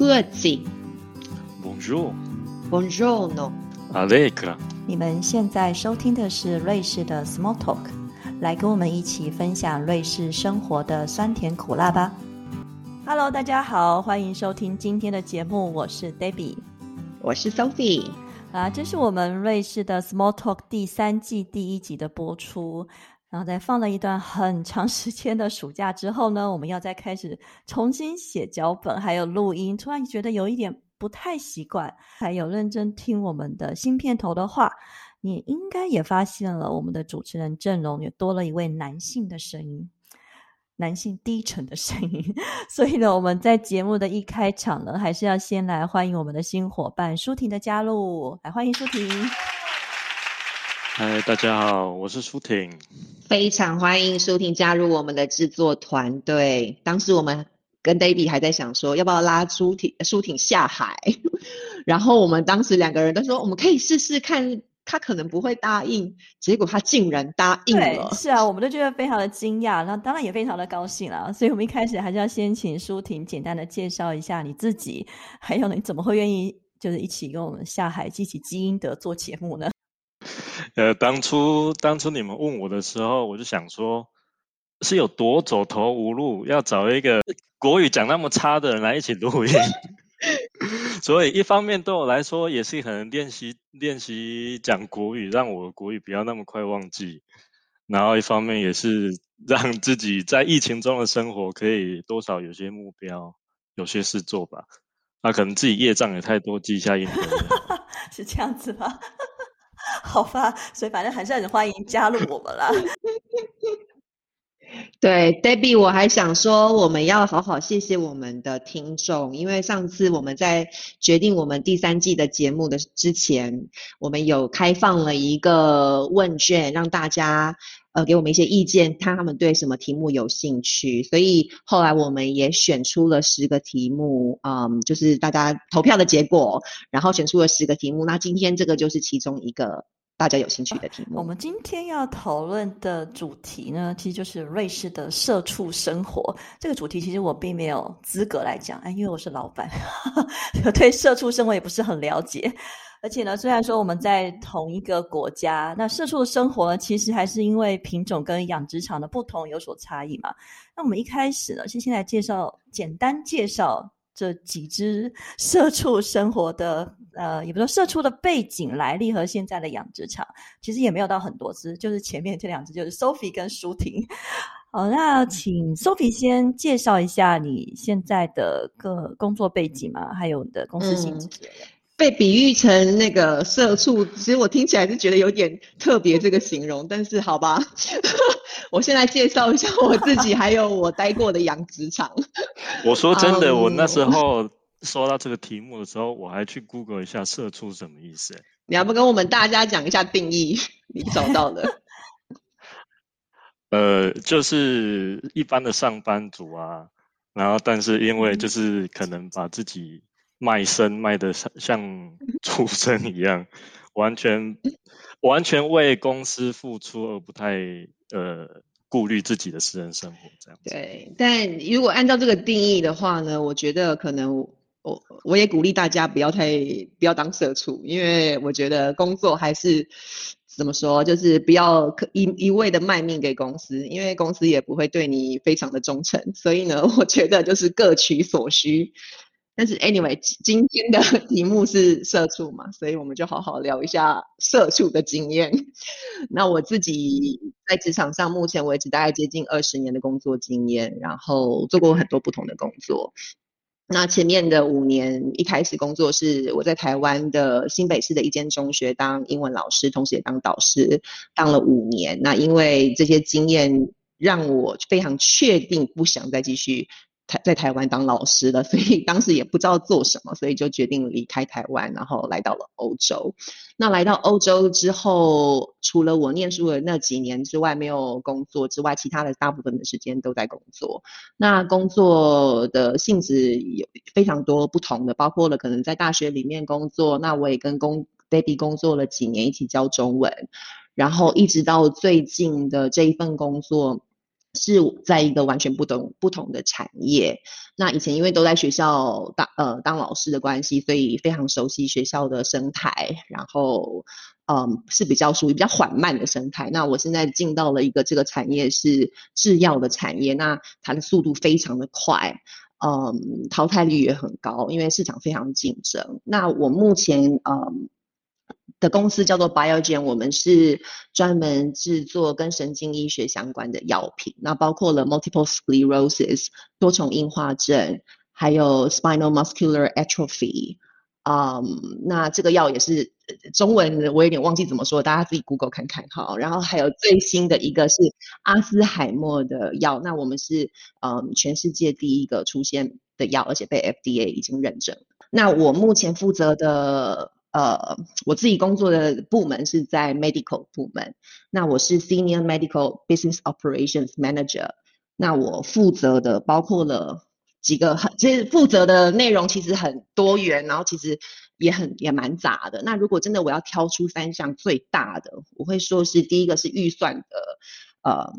各自。Bonjour，Bonjour，no。a l e g r a 你们现在收听的是瑞士的 Small Talk，来跟我们一起分享瑞士生活的酸甜苦辣吧。Hello，大家好，欢迎收听今天的节目，我是 Debbie，我是 Sophie。啊，这是我们瑞士的 Small Talk 第三季第一集的播出。然后在放了一段很长时间的暑假之后呢，我们要再开始重新写脚本，还有录音。突然觉得有一点不太习惯。还有认真听我们的新片头的话，你应该也发现了，我们的主持人阵容也多了一位男性的声音，男性低沉的声音。所以呢，我们在节目的一开场呢，还是要先来欢迎我们的新伙伴舒婷的加入。来，欢迎舒婷。嗨，大家好，我是舒婷。非常欢迎舒婷加入我们的制作团队。当时我们跟 David 还在想说，要不要拉舒婷舒婷下海，然后我们当时两个人都说，我们可以试试看，他可能不会答应。结果他竟然答应了。是啊，我们都觉得非常的惊讶，然后当然也非常的高兴啦。所以我们一开始还是要先请舒婷简单的介绍一下你自己，还有你怎么会愿意就是一起跟我们下海，一起基因的做节目呢？呃，当初当初你们问我的时候，我就想说，是有多走投无路，要找一个国语讲那么差的人来一起录音。所以一方面对我来说，也是可能练习练习讲国语，让我国语不要那么快忘记。然后一方面也是让自己在疫情中的生活可以多少有些目标，有些事做吧。那可能自己业障也太多，记一下阴德。是这样子吗？好吧，所以反正还是很欢迎加入我们啦。对，Debbie，我还想说，我们要好好谢谢我们的听众，因为上次我们在决定我们第三季的节目的之前，我们有开放了一个问卷，让大家呃给我们一些意见，看他们对什么题目有兴趣。所以后来我们也选出了十个题目，嗯，就是大家投票的结果，然后选出了十个题目。那今天这个就是其中一个。大家有兴趣的题目，我们今天要讨论的主题呢，其实就是瑞士的社畜生活。这个主题其实我并没有资格来讲，哎，因为我是老板，对社畜生活也不是很了解。而且呢，虽然说我们在同一个国家，那社畜的生活，其实还是因为品种跟养殖场的不同有所差异嘛。那我们一开始呢，先先来介绍，简单介绍。这几只 社畜生活的，呃，也不说社畜的背景来历和现在的养殖场，其实也没有到很多只，就是前面这两只，就是 Sophie 跟舒婷。好，那请 Sophie 先介绍一下你现在的个工作背景嘛，还有你的公司性质。被比喻成那个社畜，其实我听起来是觉得有点特别这个形容，但是好吧，我先来介绍一下我自己，还有我待过的养殖场。我说真的，我那时候说到这个题目的时候，我还去 Google 一下“社畜”什么意思。你要不跟我们大家讲一下定义？你找到的？呃，就是一般的上班族啊，然后但是因为就是可能把自己。卖身卖的像像畜生一样，完全完全为公司付出，而不太呃顾虑自己的私人生活这样。对，但如果按照这个定义的话呢，我觉得可能我我也鼓励大家不要太不要当社畜，因为我觉得工作还是怎么说，就是不要一一味的卖命给公司，因为公司也不会对你非常的忠诚。所以呢，我觉得就是各取所需。但是，anyway，今天的 题目是社畜嘛，所以我们就好好聊一下社畜的经验。那我自己在职场上，目前为止大概接近二十年的工作经验，然后做过很多不同的工作。那前面的五年，一开始工作是我在台湾的新北市的一间中学当英文老师，同时也当导师，当了五年。那因为这些经验，让我非常确定不想再继续。在台湾当老师的，所以当时也不知道做什么，所以就决定离开台湾，然后来到了欧洲。那来到欧洲之后，除了我念书的那几年之外，没有工作之外，其他的大部分的时间都在工作。那工作的性质有非常多不同的，包括了可能在大学里面工作，那我也跟工 baby 工作了几年，一起教中文，然后一直到最近的这一份工作。是在一个完全不同不同的产业。那以前因为都在学校当呃当老师的关系，所以非常熟悉学校的生态，然后嗯是比较属于比较缓慢的生态。那我现在进到了一个这个产业是制药的产业，那它的速度非常的快，嗯淘汰率也很高，因为市场非常竞争。那我目前嗯。的公司叫做 Biogen，我们是专门制作跟神经医学相关的药品，那包括了 multiple sclerosis 多重硬化症，还有 spinal muscular atrophy，嗯，那这个药也是中文我有点忘记怎么说，大家自己 Google 看看哈。然后还有最新的一个是阿斯海默的药，那我们是嗯全世界第一个出现的药，而且被 FDA 已经认证。那我目前负责的。呃，我自己工作的部门是在 medical 部门，那我是 senior medical business operations manager，那我负责的包括了几个很，其实负责的内容其实很多元，然后其实也很也蛮杂的。那如果真的我要挑出三项最大的，我会说是第一个是预算的，呃，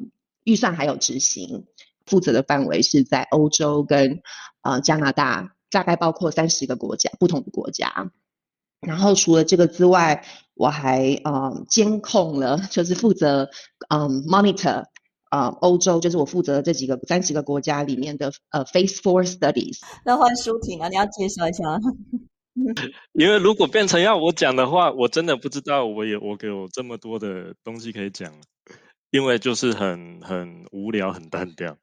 预算还有执行，负责的范围是在欧洲跟呃加拿大，大概包括三十个国家，不同的国家。然后除了这个之外，我还呃监控了，就是负责嗯 monitor 啊欧洲，就是我负责这几个三十个国家里面的呃 phase four studies。那换舒婷啊，你要介绍一下。因为如果变成要我讲的话，我真的不知道我有我有这么多的东西可以讲，因为就是很很无聊很单调。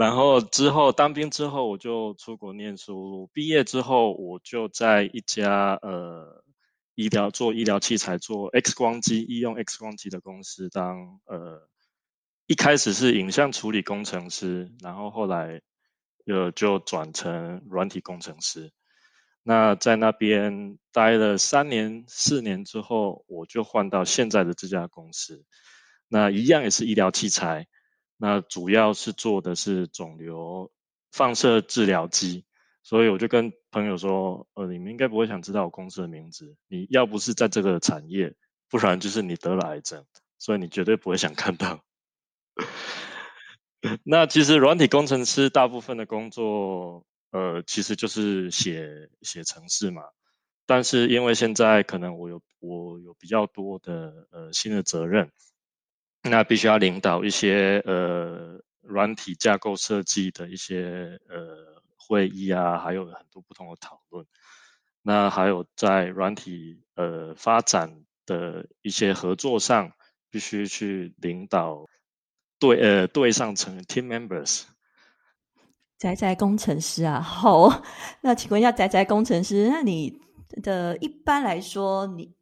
然后之后当兵之后，我就出国念书。毕业之后，我就在一家呃医疗做医疗器材、做 X 光机、医用 X 光机的公司当呃一开始是影像处理工程师，然后后来呃就转成软体工程师。那在那边待了三年、四年之后，我就换到现在的这家公司。那一样也是医疗器材。那主要是做的是肿瘤放射治疗机，所以我就跟朋友说，呃，你们应该不会想知道我公司的名字。你要不是在这个产业，不然就是你得了癌症，所以你绝对不会想看到。那其实软体工程师大部分的工作，呃，其实就是写写程式嘛。但是因为现在可能我有我有比较多的呃新的责任。那必须要领导一些呃软体架构设计的一些呃会议啊，还有很多不同的讨论。那还有在软体呃发展的一些合作上，必须去领导对呃对上层 team members。宅宅工程师啊，好，那请问一下宅宅工程师，那你的一般来说你。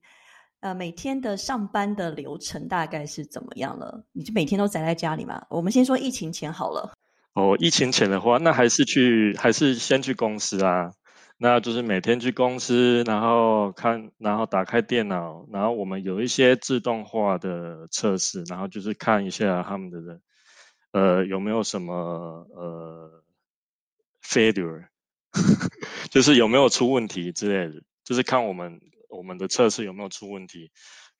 呃，每天的上班的流程大概是怎么样了？你就每天都宅在家里吗？我们先说疫情前好了。哦，疫情前的话，那还是去，还是先去公司啊。那就是每天去公司，然后看，然后打开电脑，然后我们有一些自动化的测试，然后就是看一下他们的人，呃，有没有什么呃 failure，就是有没有出问题之类的，就是看我们。我们的测试有没有出问题？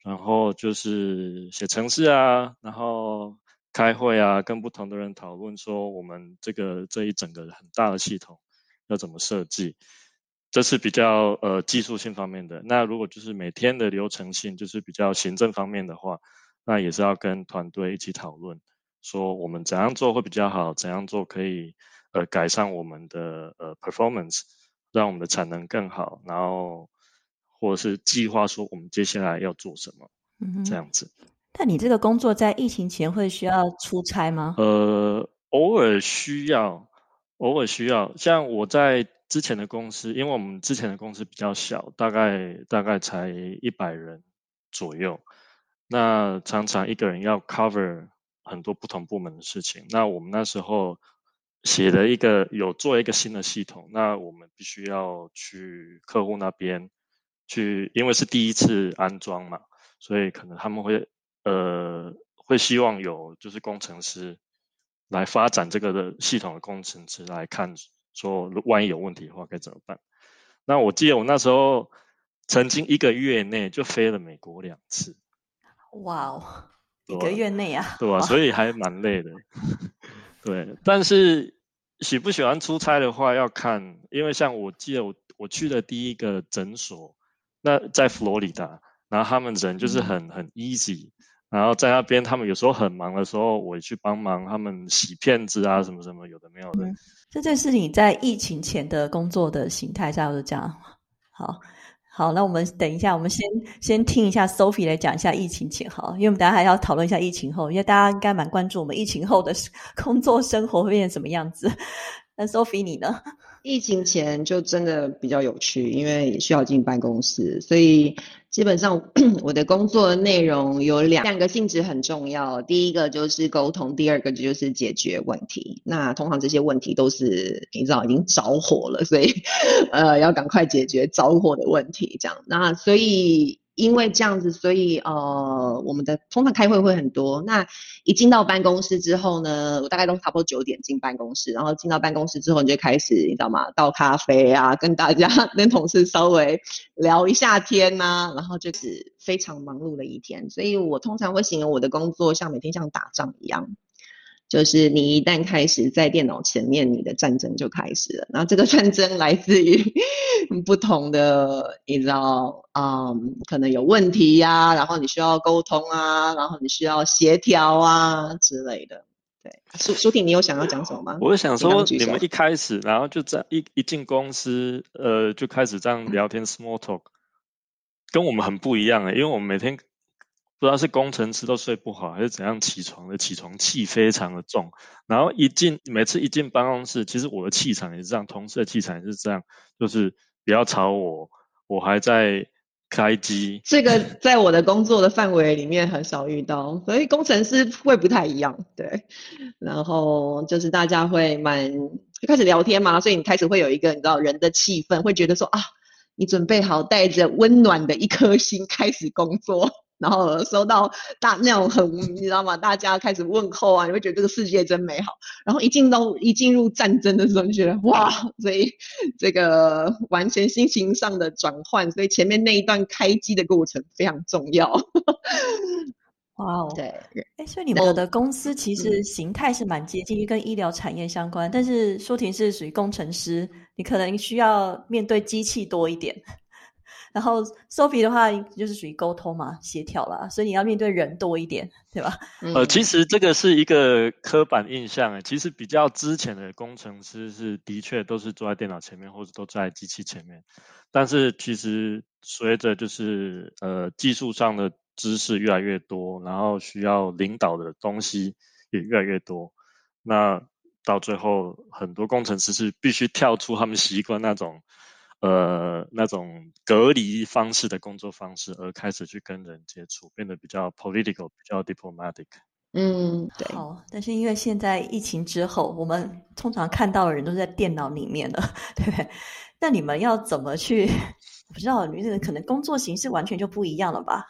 然后就是写程式啊，然后开会啊，跟不同的人讨论说我们这个这一整个很大的系统要怎么设计，这是比较呃技术性方面的。那如果就是每天的流程性，就是比较行政方面的话，那也是要跟团队一起讨论，说我们怎样做会比较好，怎样做可以呃改善我们的呃 performance，让我们的产能更好，然后。或者是计划说我们接下来要做什么，这样子。但你这个工作在疫情前会需要出差吗？呃，偶尔需要，偶尔需要。像我在之前的公司，因为我们之前的公司比较小，大概大概才一百人左右，那常常一个人要 cover 很多不同部门的事情。那我们那时候写了一个有做一个新的系统，那我们必须要去客户那边。去，因为是第一次安装嘛，所以可能他们会呃会希望有就是工程师来发展这个的系统的工程师来看，说万一有问题的话该怎么办。那我记得我那时候曾经一个月内就飞了美国两次。哇哦，一个月内啊，对啊，所以还蛮累的。对，但是喜不喜欢出差的话要看，因为像我记得我我去的第一个诊所，那在佛罗里达，然后他们人就是很很 easy，然后在那边他们有时候很忙的时候，我去帮忙他们洗片子啊什么什么有的没有的。这件事情在疫情前的工作的形态下是这样。好。好，那我们等一下，我们先先听一下 Sophie 来讲一下疫情前哈，因为我们等下还要讨论一下疫情后，因为大家应该蛮关注我们疫情后的 工作生活会变成什么样子。那 Sophie 你呢？疫情前就真的比较有趣，因为需要进办公室，所以基本上 我的工作内容有两两个性质很重要。第一个就是沟通，第二个就是解决问题。那通常这些问题都是你知道已经着火了，所以呃要赶快解决着火的问题。这样，那所以。因为这样子，所以呃，我们的通常开会会很多。那一进到办公室之后呢，我大概都差不多九点进办公室，然后进到办公室之后，你就开始，你知道吗？倒咖啡啊，跟大家、跟同事稍微聊一下天呐，然后就是非常忙碌的一天。所以我通常会形容我的工作像每天像打仗一样。就是你一旦开始在电脑前面，你的战争就开始了。然后这个战争来自于 不同的，你知道，嗯，可能有问题呀，然后你需要沟通啊，然后你需要协调啊之类的。对，舒舒婷，你有想要讲什么吗？我想说，你们一开始，然后就在一一进公司，呃，就开始这样聊天，small talk，跟我们很不一样诶，因为我们每天。不知道是工程师都睡不好，还是怎样起床的起床气非常的重。然后一进每次一进办公室，其实我的气场也是这样，同事的气场也是这样，就是不要吵我，我还在开机。这个在我的工作的范围里面很少遇到，所以工程师会不太一样，对。然后就是大家会蛮就开始聊天嘛，所以你开始会有一个你知道人的气氛，会觉得说啊，你准备好带着温暖的一颗心开始工作。然后收到大那种很，你知道吗？大家开始问候啊，你会觉得这个世界真美好。然后一进到一进入战争的时候，你觉得哇，所以这个完全心情上的转换，所以前面那一段开机的过程非常重要。哇哦，对，哎，所以你们的公司其实形态是蛮接近于，跟医疗产业相关。但是舒婷是属于工程师，你可能需要面对机器多一点。然后 Sophie 的话就是属于沟通嘛，协调啦，所以你要面对人多一点，对吧？呃，其实这个是一个刻板印象，其实比较之前的工程师是的确都是坐在电脑前面或者都在机器前面，但是其实随着就是呃技术上的知识越来越多，然后需要领导的东西也越来越多，那到最后很多工程师是必须跳出他们习惯那种。呃，那种隔离方式的工作方式，而开始去跟人接触，变得比较 political，比较 diplomatic。嗯，对。好，但是因为现在疫情之后，我们通常看到的人都在电脑里面的，对 不对？那你们要怎么去？不知道，你们可能工作形式完全就不一样了吧？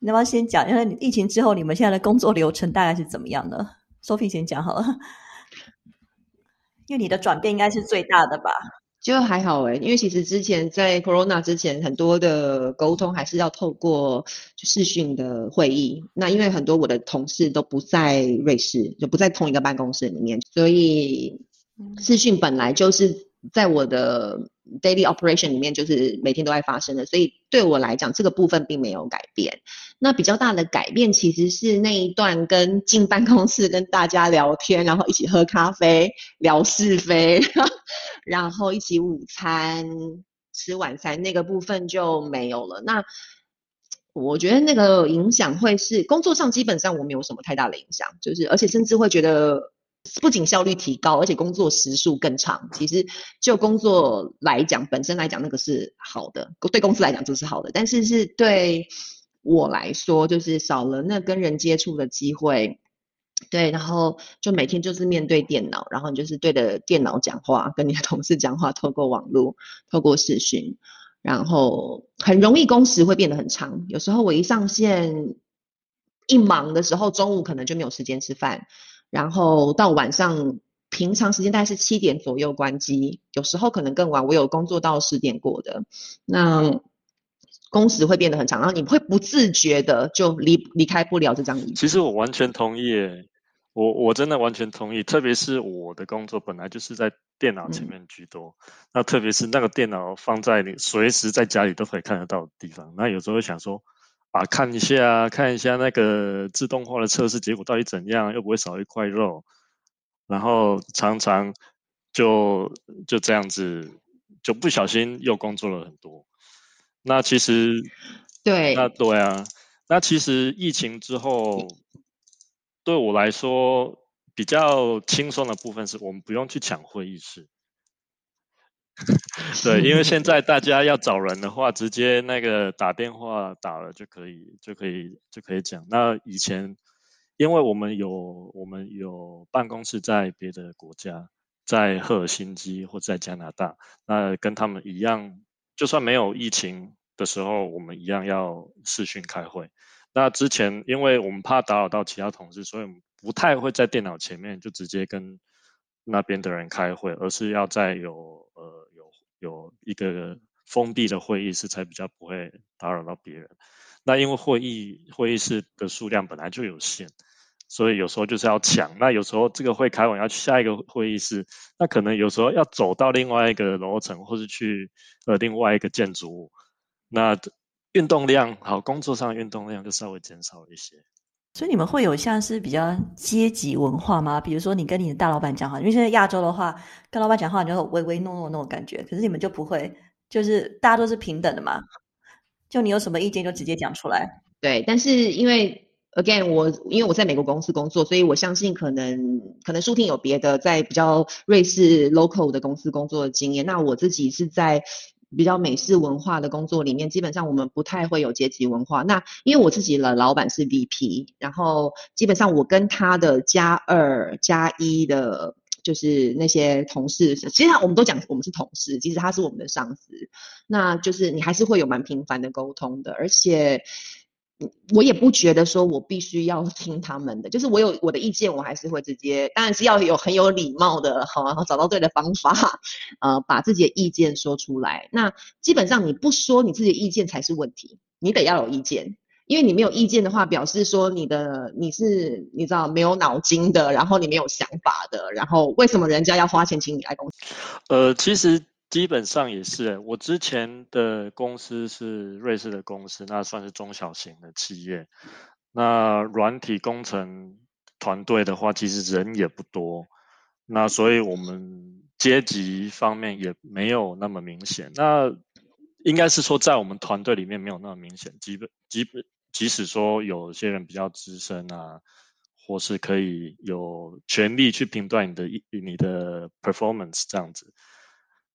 要不要先讲？因为疫情之后，你们现在的工作流程大概是怎么样的？Sophie 先讲好了，因为你的转变应该是最大的吧。就还好诶，因为其实之前在 Corona 之前，很多的沟通还是要透过视讯的会议。那因为很多我的同事都不在瑞士，就不在同一个办公室里面，所以视讯本来就是在我的 daily operation 里面，就是每天都在发生的。所以对我来讲，这个部分并没有改变。那比较大的改变其实是那一段跟进办公室跟大家聊天，然后一起喝咖啡聊是非。然后一起午餐吃晚餐那个部分就没有了。那我觉得那个影响会是工作上基本上我没有什么太大的影响，就是而且甚至会觉得不仅效率提高，而且工作时数更长。其实就工作来讲，本身来讲那个是好的，对公司来讲这是好的，但是是对我来说就是少了那跟人接触的机会。对，然后就每天就是面对电脑，然后你就是对着电脑讲话，跟你的同事讲话，透过网络，透过视讯，然后很容易工时会变得很长。有时候我一上线一忙的时候，中午可能就没有时间吃饭，然后到晚上平常时间大概是七点左右关机，有时候可能更晚，我有工作到十点过的，那工时会变得很长，然后你会不自觉的就离离开不了这张椅子。其实我完全同意。我我真的完全同意，特别是我的工作本来就是在电脑前面居多，那特别是那个电脑放在你随时在家里都可以看得到的地方，那有时候会想说，啊，看一下看一下那个自动化的测试结果到底怎样，又不会少一块肉，然后常常就就这样子，就不小心又工作了很多。那其实，对，那对啊，那其实疫情之后。对我来说，比较轻松的部分是我们不用去抢会议室。对，因为现在大家要找人的话，直接那个打电话打了就可以，就可以，就可以讲。那以前，因为我们有我们有办公室在别的国家，在赫尔辛基或在加拿大，那跟他们一样，就算没有疫情的时候，我们一样要视讯开会。那之前，因为我们怕打扰到其他同事，所以我们不太会在电脑前面就直接跟那边的人开会，而是要在有有一个封闭的会议室，才比较不会打扰到别人。那因为会议会议室的数量本来就有限，所以有时候就是要抢。那有时候这个会开完要去下一个会议室，那可能有时候要走到另外一个楼层，或是去呃另外一个建筑物。那运动量好，工作上运动量就稍微减少一些。所以你们会有像是比较阶级文化吗？比如说你跟你的大老板讲话，因为现在亚洲的话，跟老板讲话你就唯唯诺诺那种感觉。可是你们就不会，就是大家都是平等的嘛。就你有什么意见就直接讲出来。对，但是因为 again 我因为我在美国公司工作，所以我相信可能可能舒婷有别的在比较瑞士 local 的公司工作的经验。那我自己是在。比较美式文化的工作里面，基本上我们不太会有阶级文化。那因为我自己的老板是 VP，然后基本上我跟他的加二加一的，就是那些同事，其实我们都讲我们是同事，其实他是我们的上司。那就是你还是会有蛮频繁的沟通的，而且。我也不觉得说我必须要听他们的，就是我有我的意见，我还是会直接，当然是要有很有礼貌的，好，找到对的方法，呃，把自己的意见说出来。那基本上你不说你自己的意见才是问题，你得要有意见，因为你没有意见的话，表示说你的你是你知道没有脑筋的，然后你没有想法的，然后为什么人家要花钱请你来公司？呃，其实。基本上也是，我之前的公司是瑞士的公司，那算是中小型的企业。那软体工程团队的话，其实人也不多，那所以我们阶级方面也没有那么明显。那应该是说，在我们团队里面没有那么明显。基本基本，即使说有些人比较资深啊，或是可以有权利去评断你的你的 performance 这样子。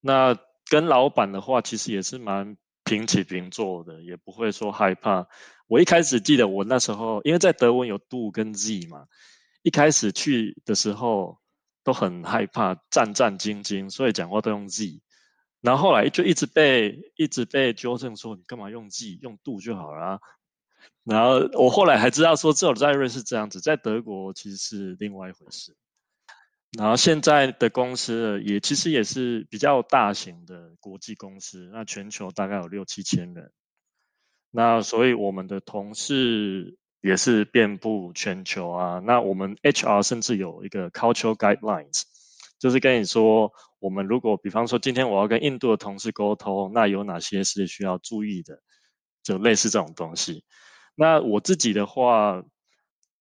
那跟老板的话，其实也是蛮平起平坐的，也不会说害怕。我一开始记得我那时候，因为在德文有 do 跟 z 嘛，一开始去的时候都很害怕，战战兢兢，所以讲话都用 z。然后后来就一直被一直被纠正说，你干嘛用 z，用 do 就好了。然后我后来还知道说，只有在瑞士这样子，在德国其实是另外一回事。然后现在的公司也其实也是比较大型的国际公司，那全球大概有六七千人，那所以我们的同事也是遍布全球啊。那我们 HR 甚至有一个 cultural guidelines，就是跟你说，我们如果比方说今天我要跟印度的同事沟通，那有哪些是需要注意的，就类似这种东西。那我自己的话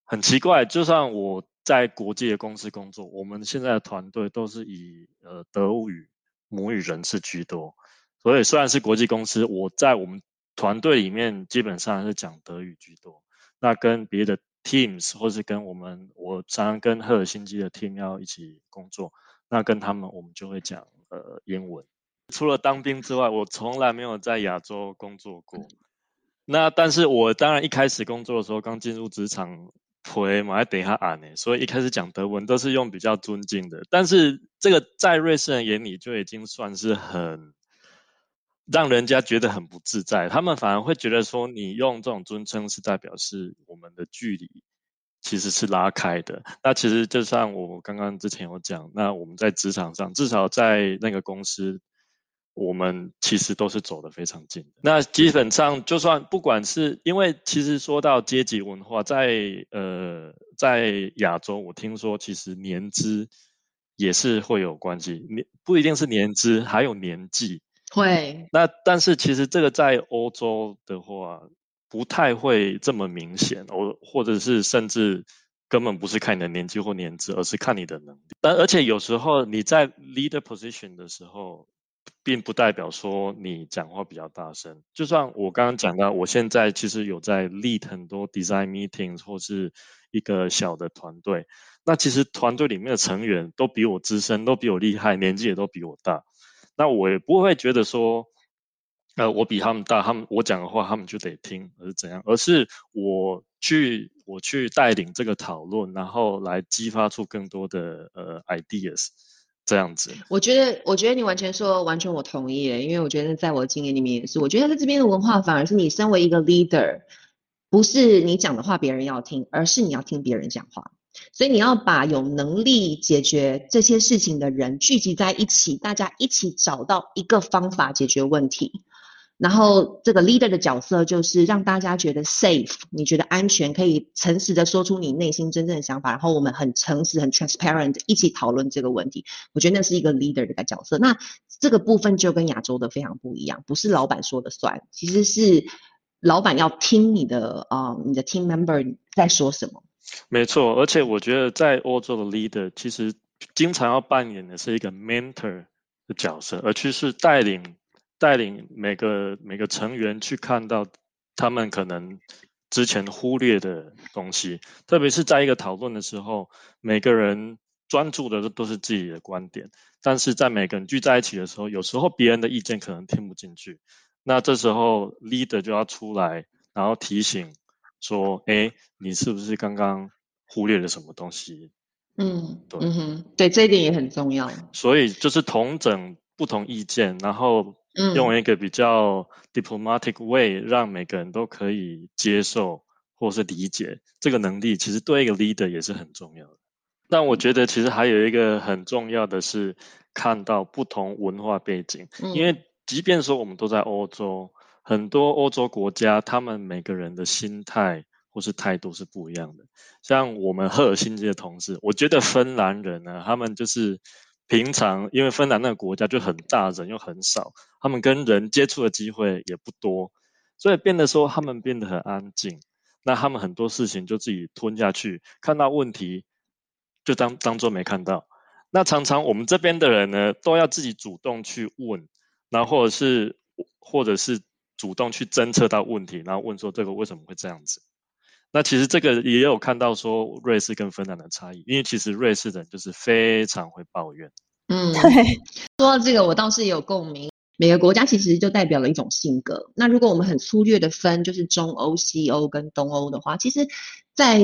很奇怪，就算我。在国际的公司工作，我们现在的团队都是以呃德语母语人士居多，所以虽然是国际公司，我在我们团队里面基本上是讲德语居多。那跟别的 teams 或是跟我们，我常常跟赫尔辛基的 team 要一起工作，那跟他们我们就会讲呃英文。除了当兵之外，我从来没有在亚洲工作过。那但是我当然一开始工作的时候，刚进入职场。回嘛，要等下按呢，所以一开始讲德文都是用比较尊敬的，但是这个在瑞士人眼里就已经算是很让人家觉得很不自在，他们反而会觉得说你用这种尊称是代表是我们的距离其实是拉开的。那其实就像我刚刚之前有讲，那我们在职场上至少在那个公司，我们其实都是走得非常近。那基本上，就算不管是因为，其实说到阶级文化，在呃，在亚洲，我听说其实年资也是会有关系，年不一定是年资，还有年纪。会。那但是其实这个在欧洲的话，不太会这么明显，或或者是甚至根本不是看你的年纪或年资，而是看你的能力。但而且有时候你在 leader position 的时候。并不代表说你讲话比较大声。就算我刚刚讲到，我现在其实有在 lead 很多 design meetings 或是一个小的团队，那其实团队里面的成员都比我资深，都比我厉害，年纪也都比我大。那我也不会觉得说，呃，我比他们大，他们我讲的话他们就得听，而是怎样？而是我去我去带领这个讨论，然后来激发出更多的呃 ideas。这样子，我觉得，我觉得你完全说，完全我同意因为我觉得在我的经验里面也是，我觉得在这边的文化反而是你身为一个 leader，不是你讲的话别人要听，而是你要听别人讲话，所以你要把有能力解决这些事情的人聚集在一起，大家一起找到一个方法解决问题。然后这个 leader 的角色就是让大家觉得 safe，你觉得安全，可以诚实的说出你内心真正的想法，然后我们很诚实、很 transparent 一起讨论这个问题。我觉得那是一个 leader 的角色。那这个部分就跟亚洲的非常不一样，不是老板说的算，其实是老板要听你的啊，你的 team member 在说什么。没错，而且我觉得在欧洲的 leader 其实经常要扮演的是一个 mentor 的角色，而去是带领。带领每个每个成员去看到他们可能之前忽略的东西，特别是在一个讨论的时候，每个人专注的都都是自己的观点，但是在每个人聚在一起的时候，有时候别人的意见可能听不进去，那这时候 leader 就要出来，然后提醒说：“哎，你是不是刚刚忽略了什么东西？”嗯，对，嗯哼，对，这一点也很重要。所以就是同整不同意见，然后。用一个比较 diplomatic way，让每个人都可以接受或是理解这个能力，其实对一个 leader 也是很重要的。但我觉得其实还有一个很重要的是看到不同文化背景，因为即便说我们都在欧洲，很多欧洲国家他们每个人的心态或是态度是不一样的。像我们赫尔辛基的同事，我觉得芬兰人呢，他们就是。平常因为芬兰那个国家就很大，人又很少，他们跟人接触的机会也不多，所以变得说他们变得很安静。那他们很多事情就自己吞下去，看到问题就当当做没看到。那常常我们这边的人呢，都要自己主动去问，然后或者是或者是主动去侦测到问题，然后问说这个为什么会这样子。那其实这个也有看到说瑞士跟芬兰的差异，因为其实瑞士人就是非常会抱怨。嗯，对，说到这个我倒是有共鸣。每个国家其实就代表了一种性格。那如果我们很粗略的分，就是中欧、西欧跟东欧的话，其实。在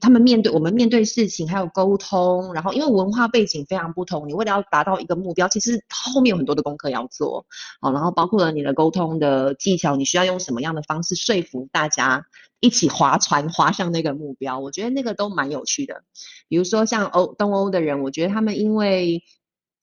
他们面对我们面对事情，还有沟通，然后因为文化背景非常不同，你为了要达到一个目标，其实后面有很多的功课要做，好，然后包括了你的沟通的技巧，你需要用什么样的方式说服大家一起划船划向那个目标，我觉得那个都蛮有趣的。比如说像欧东欧的人，我觉得他们因为。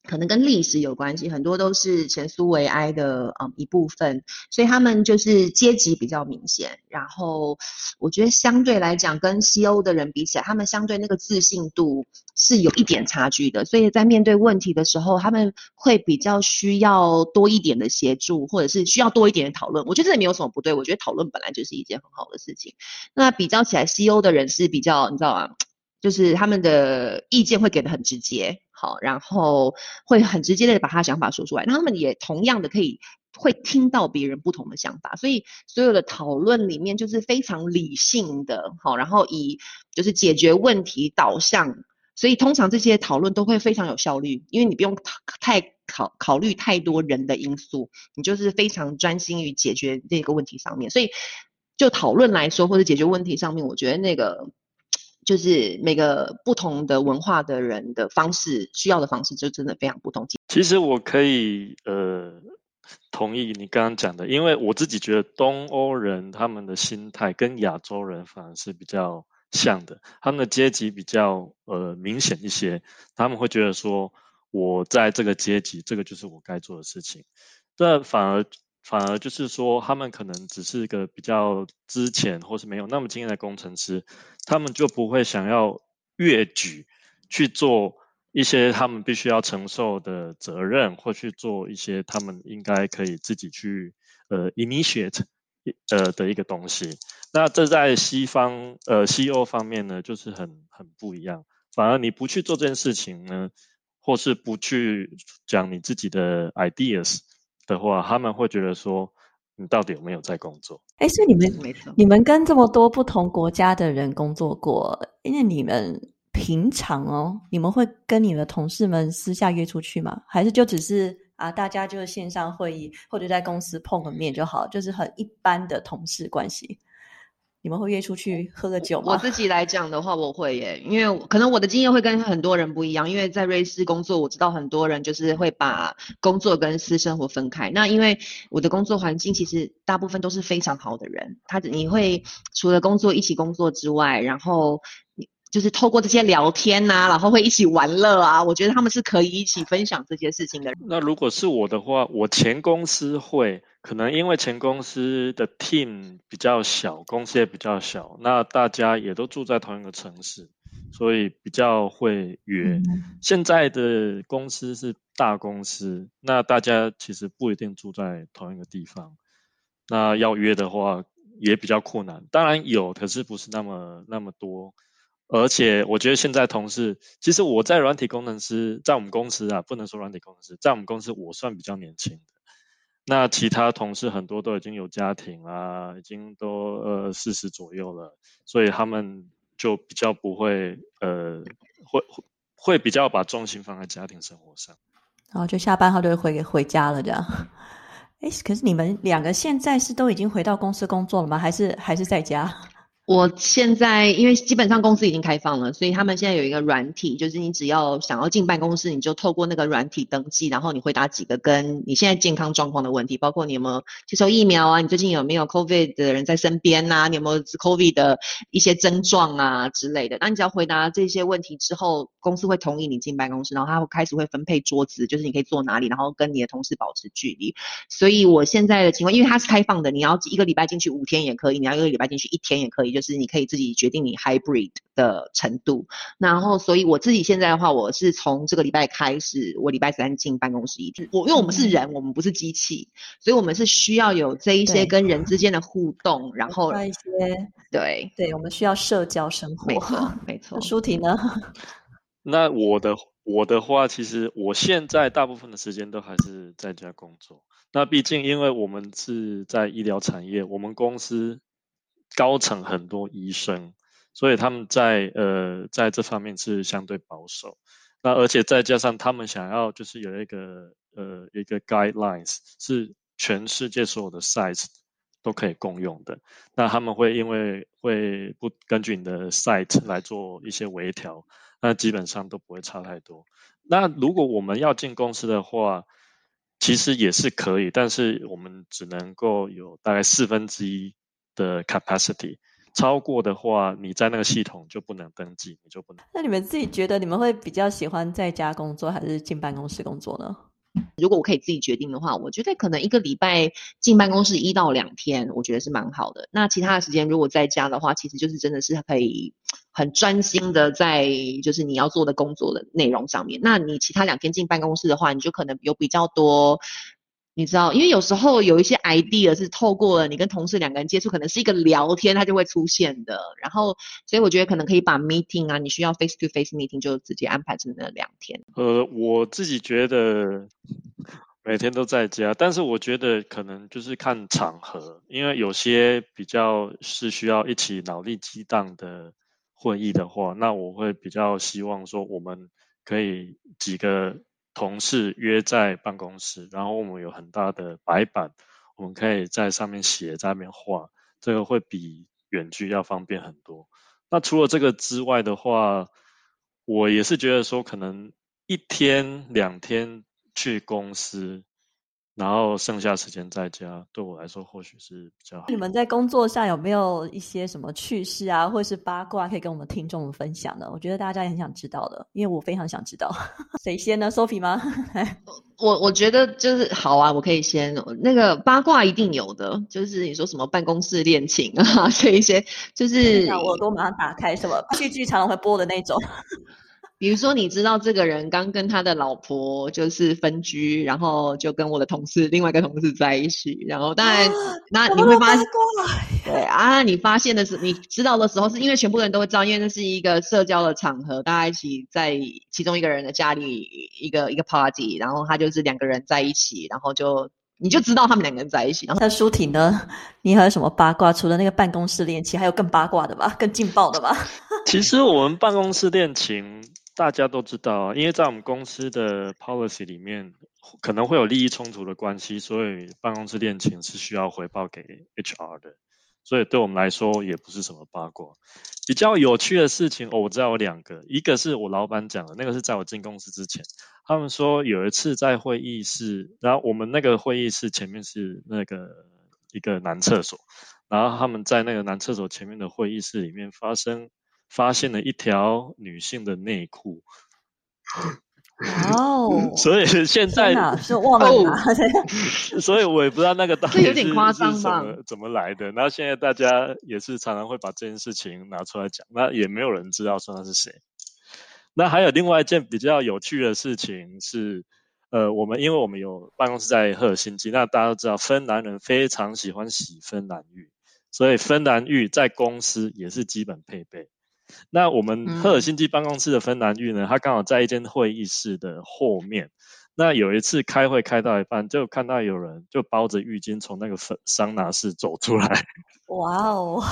可能跟历史有关系，很多都是前苏维埃的嗯一部分，所以他们就是阶级比较明显。然后我觉得相对来讲，跟西欧的人比起来，他们相对那个自信度是有一点差距的。所以在面对问题的时候，他们会比较需要多一点的协助，或者是需要多一点的讨论。我觉得这里没有什么不对，我觉得讨论本来就是一件很好的事情。那比较起来，西欧的人是比较你知道吗？就是他们的意见会给的很直接，好，然后会很直接的把他想法说出来。那他们也同样的可以会听到别人不同的想法，所以所有的讨论里面就是非常理性的，好，然后以就是解决问题导向，所以通常这些讨论都会非常有效率，因为你不用太考考虑太多人的因素，你就是非常专心于解决这个问题上面。所以就讨论来说，或者解决问题上面，我觉得那个。就是每个不同的文化的人的方式，需要的方式就真的非常不同。其实我可以呃同意你刚刚讲的，因为我自己觉得东欧人他们的心态跟亚洲人反而是比较像的，他们的阶级比较呃明显一些，他们会觉得说我在这个阶级，这个就是我该做的事情。但反而反而就是说，他们可能只是一个比较之前或是没有那么经验的工程师，他们就不会想要越举去做一些他们必须要承受的责任，或去做一些他们应该可以自己去呃 initiate 呃的一个东西。那这在西方呃西欧方面呢，就是很很不一样。反而你不去做这件事情呢，或是不去讲你自己的 ideas 的话，他们会觉得说你到底有没有在工作？哎，所以你们没错，你们跟这么多不同国家的人工作过，因为你们平常哦，你们会跟你的同事们私下约出去吗？还是就只是啊，大家就是线上会议或者在公司碰个面就好，就是很一般的同事关系？你们会约出去喝个酒吗？我自己来讲的话，我会耶，因为可能我的经验会跟很多人不一样。因为在瑞士工作，我知道很多人就是会把工作跟私生活分开。那因为我的工作环境其实大部分都是非常好的人，他你会除了工作一起工作之外，然后你就是透过这些聊天呐、然后会一起玩乐啊，我觉得他们是可以一起分享这些事情的。那如果是我的话，我前公司会可能因为前公司的 team 比较小，公司也比较小，那大家也都住在同一个城市，所以比较会约。嗯现在的公司是大公司，那大家其实不一定住在同一个地方，那要约的话也比较困难。当然有，可是不是那么那么多。而且我觉得现在同事，其实我在软体工程师，在我们公司啊，不能说软体工程师，在我们公司我算比较年轻的。那其他同事很多都已经有家庭啦，已经都呃四十左右了，所以他们就比较不会呃会会比较把重心放在家庭生活上。然后就下班后就会回回家了，这样。哎，可是你们两个现在是都已经回到公司工作了吗？还是还是在家？我现在因为基本上公司已经开放了，所以他们现在有一个软体，就是你只要想要进办公室，你就透过那个软体登记，然后你回答几个跟你现在健康状况的问题，包括你有没有接受疫苗啊，你最近有没有 COVID 的人在身边呐、你有没有 COVID 的一些症状啊之类的。那你只要回答这些问题之后，公司会同意你进办公室，然后他会开始会分配桌子，就是你可以坐哪里，然后跟你的同事保持距离。所以我现在的情况，因为它是开放的，你要一个礼拜进去五天也可以，你要一个礼拜进去一天也可以，就是你可以自己决定你 hybrid 的程度。然后，所以我自己现在的话，我是从这个礼拜开始，我礼拜三进办公室一天。我因为我们是人，我们不是机器，所以我们是需要有这一些跟人之间的互动，然后一些对，对我们需要社交生活。没错，没错。舒婷呢？那我的我的话，其实我现在大部分的时间都还是在家工作。那毕竟因为我们是在医疗产业，我们公司高层很多医生，所以他们在呃在这方面是相对保守。那而且再加上他们想要就是有一个呃一个 guidelines 是全世界所有的 site 都可以共用的。那他们会因为会不根据你的 site 来做一些微调，那基本上都不会差太多。那如果我们要进公司的话，其实也是可以，但是我们只能够有大概四分之一的 capacity，超过的话，你在那个系统就不能登记，你就不能。那你们自己觉得你们会比较喜欢在家工作还是进办公室工作呢？如果我可以自己决定的话，我觉得可能一个礼拜进办公室一到两天，我觉得是蛮好的。那其他的时间如果在家的话，其实就是真的是可以很专心的在就是你要做的工作的内容上面。那你其他两天进办公室的话，你就可能有比较多。你知道，因为有时候有一些 idea 是透过你跟同事两个人接触，可能是一个聊天，它就会出现的。然后，所以我觉得可能可以把 meeting 啊，你需要 face to face meeting 就直接安排成那两天。呃，我自己觉得每天都在家，但是我觉得可能就是看场合，因为有些比较是需要一起脑力激荡的会议的话，那我会比较希望说我们可以几个同事约在办公室，然后我们有很大的白板，我们可以在上面写，在那边画，这个会比远距要方便很多。那除了这个之外的话，我也是觉得说，可能一天两天去公司然后剩下时间在家，对我来说或许是比较好。你们在工作上有没有一些什么趣事啊，或是八卦可以跟我们听众们分享的？我觉得大家也很想知道的，因为我非常想知道。谁先呢？Sophie 吗？我我觉得就是好啊，我可以先那个八卦一定有的，就是你说什么办公室恋情啊，这一些就是我都马上打开，什么去剧常常会播的那种。比如说，你知道这个人刚跟他的老婆就是分居，然后就跟我的同事另外一个同事在一起，然后当然，那你会发现，对啊，你发现的是，你知道的时候，是因为全部人都会知道，因为那是一个社交的场合，大家一起在其中一个人的家里一个一个 party，然后他就是两个人在一起，然后就你就知道他们两个人在一起。然后那舒婷呢？你还有什么八卦？除了那个办公室恋情，还有更八卦的吧？更劲爆的吧？其实我们办公室恋情。大家都知道，因为在我们公司的 policy 里面，可能会有利益冲突的关系，所以办公室恋情是需要回报给 HR 的。所以对我们来说也不是什么八卦。比较有趣的事情，我知道有两个，一个是我老板讲的，那个是在我进公司之前，他们说有一次在会议室，然后我们那个会议室前面是那个一个男厕所，然后他们在那个男厕所前面的会议室里面发生。发现了一条女性的内裤，哇哦！所以现在是忘了拿，所以我也不知道那个到底有点夸张吧？怎么来的？然后现在大家也是常常会把这件事情拿出来讲，那也没有人知道说他是谁。那还有另外一件比较有趣的事情是，呃，我们因为我们有办公室在赫尔辛基，那大家都知道芬兰人非常喜欢洗芬兰浴，所以芬兰浴在公司也是基本配备。那我们赫尔辛基办公室的芬兰浴呢？它刚好在一间会议室的后面。那有一次开会开到一半，就看到有人就包着浴巾从那个芬桑拿室走出来。哇哦，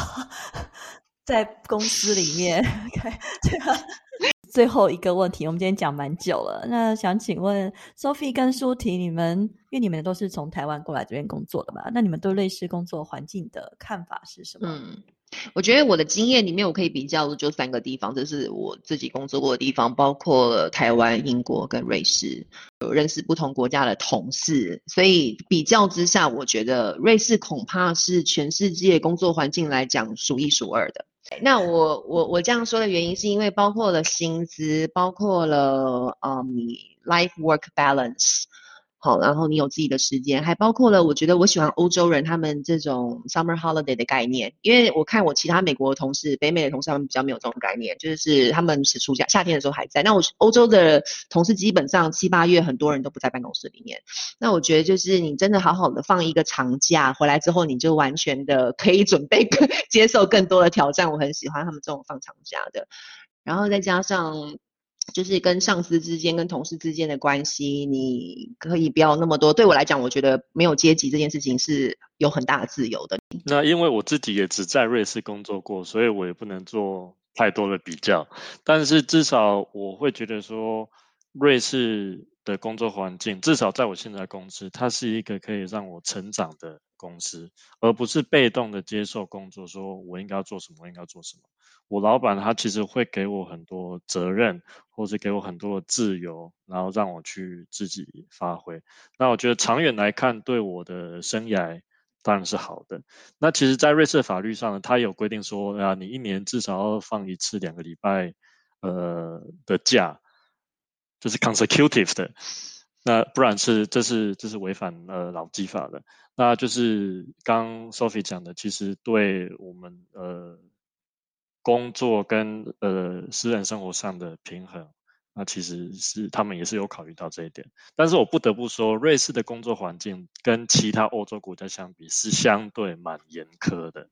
在公司里面开。最后一个问题，我们今天讲蛮久了。那想请问 Sophie 跟舒婷，你们因为你们都是从台湾过来这边工作的嘛？那你们对类似工作环境的看法是什么？嗯。我觉得我的经验里面，我可以比较的就三个地方，这是我自己工作过的地方，包括台湾、英国跟瑞士，有认识不同国家的同事，所以比较之下，我觉得瑞士恐怕是全世界工作环境来讲数一数二的。那我我我这样说的原因，是因为包括了薪资，包括了嗯，life work balance。好，然后你有自己的时间，还包括了我觉得我喜欢欧洲人他们这种 summer holiday 的概念，因为我看我其他美国的同事、北美的同事他们比较没有这种概念，就是他们是暑假夏天的时候还在。那我欧洲的同事基本上七八月很多人都不在办公室里面。那我觉得就是你真的好好的放一个长假回来之后，你就完全的可以准备 接受更多的挑战。我很喜欢他们这种放长假的，然后再加上。就是跟上司之间、跟同事之间的关系，你可以不要那么多。对我来讲，我觉得没有阶级这件事情是有很大的自由的。那因为我自己也只在瑞士工作过，所以我也不能做太多的比较。但是至少我会觉得说，瑞士的工作环境，至少在我现在公司，它是一个可以让我成长的公司，而不是被动的接受工作，说我应该要做什么，我应该做什么。我老板他其实会给我很多责任，或是给我很多自由，然后让我去自己发挥。那我觉得长远来看，对我的生涯当然是好的。那其实，在瑞士法律上呢，它有规定说啊，你一年至少要放一次两个礼拜呃的假，就是 consecutive 的。那不然是这是这是违反呃劳基法的。那就是刚 Sophie 讲的，其实对我们呃。工作跟呃私人生活上的平衡，那其实是他们也是有考虑到这一点。但是我不得不说，瑞士的工作环境跟其他欧洲国家相比，是相对蛮严苛的。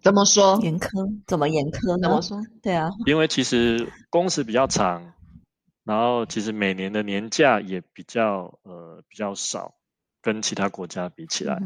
怎么说？严苛？怎么严苛呢？怎么说？对啊，因为其实工时比较长，然后其实每年的年假也比较呃比较少。跟其他国家比起来，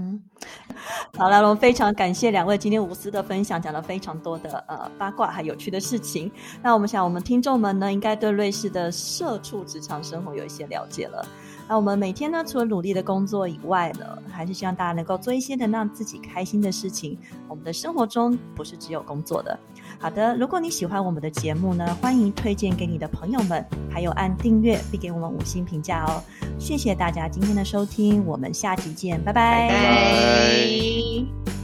好了，我们非常感谢两位今天无私的分享，讲了非常多的呃八卦还有趣的事情。那我们想，我们听众们呢，应该对瑞士的社畜职场生活有一些了解了。那我们每天呢，除了努力的工作以外呢，还是希望大家能够做一些能让自己开心的事情。我们的生活中不是只有工作的。好的，如果你喜欢我们的节目呢，欢迎推荐给你的朋友们，还有按订阅并给我们五星评价哦。谢谢大家今天的收听，我们下集见，拜拜。拜拜。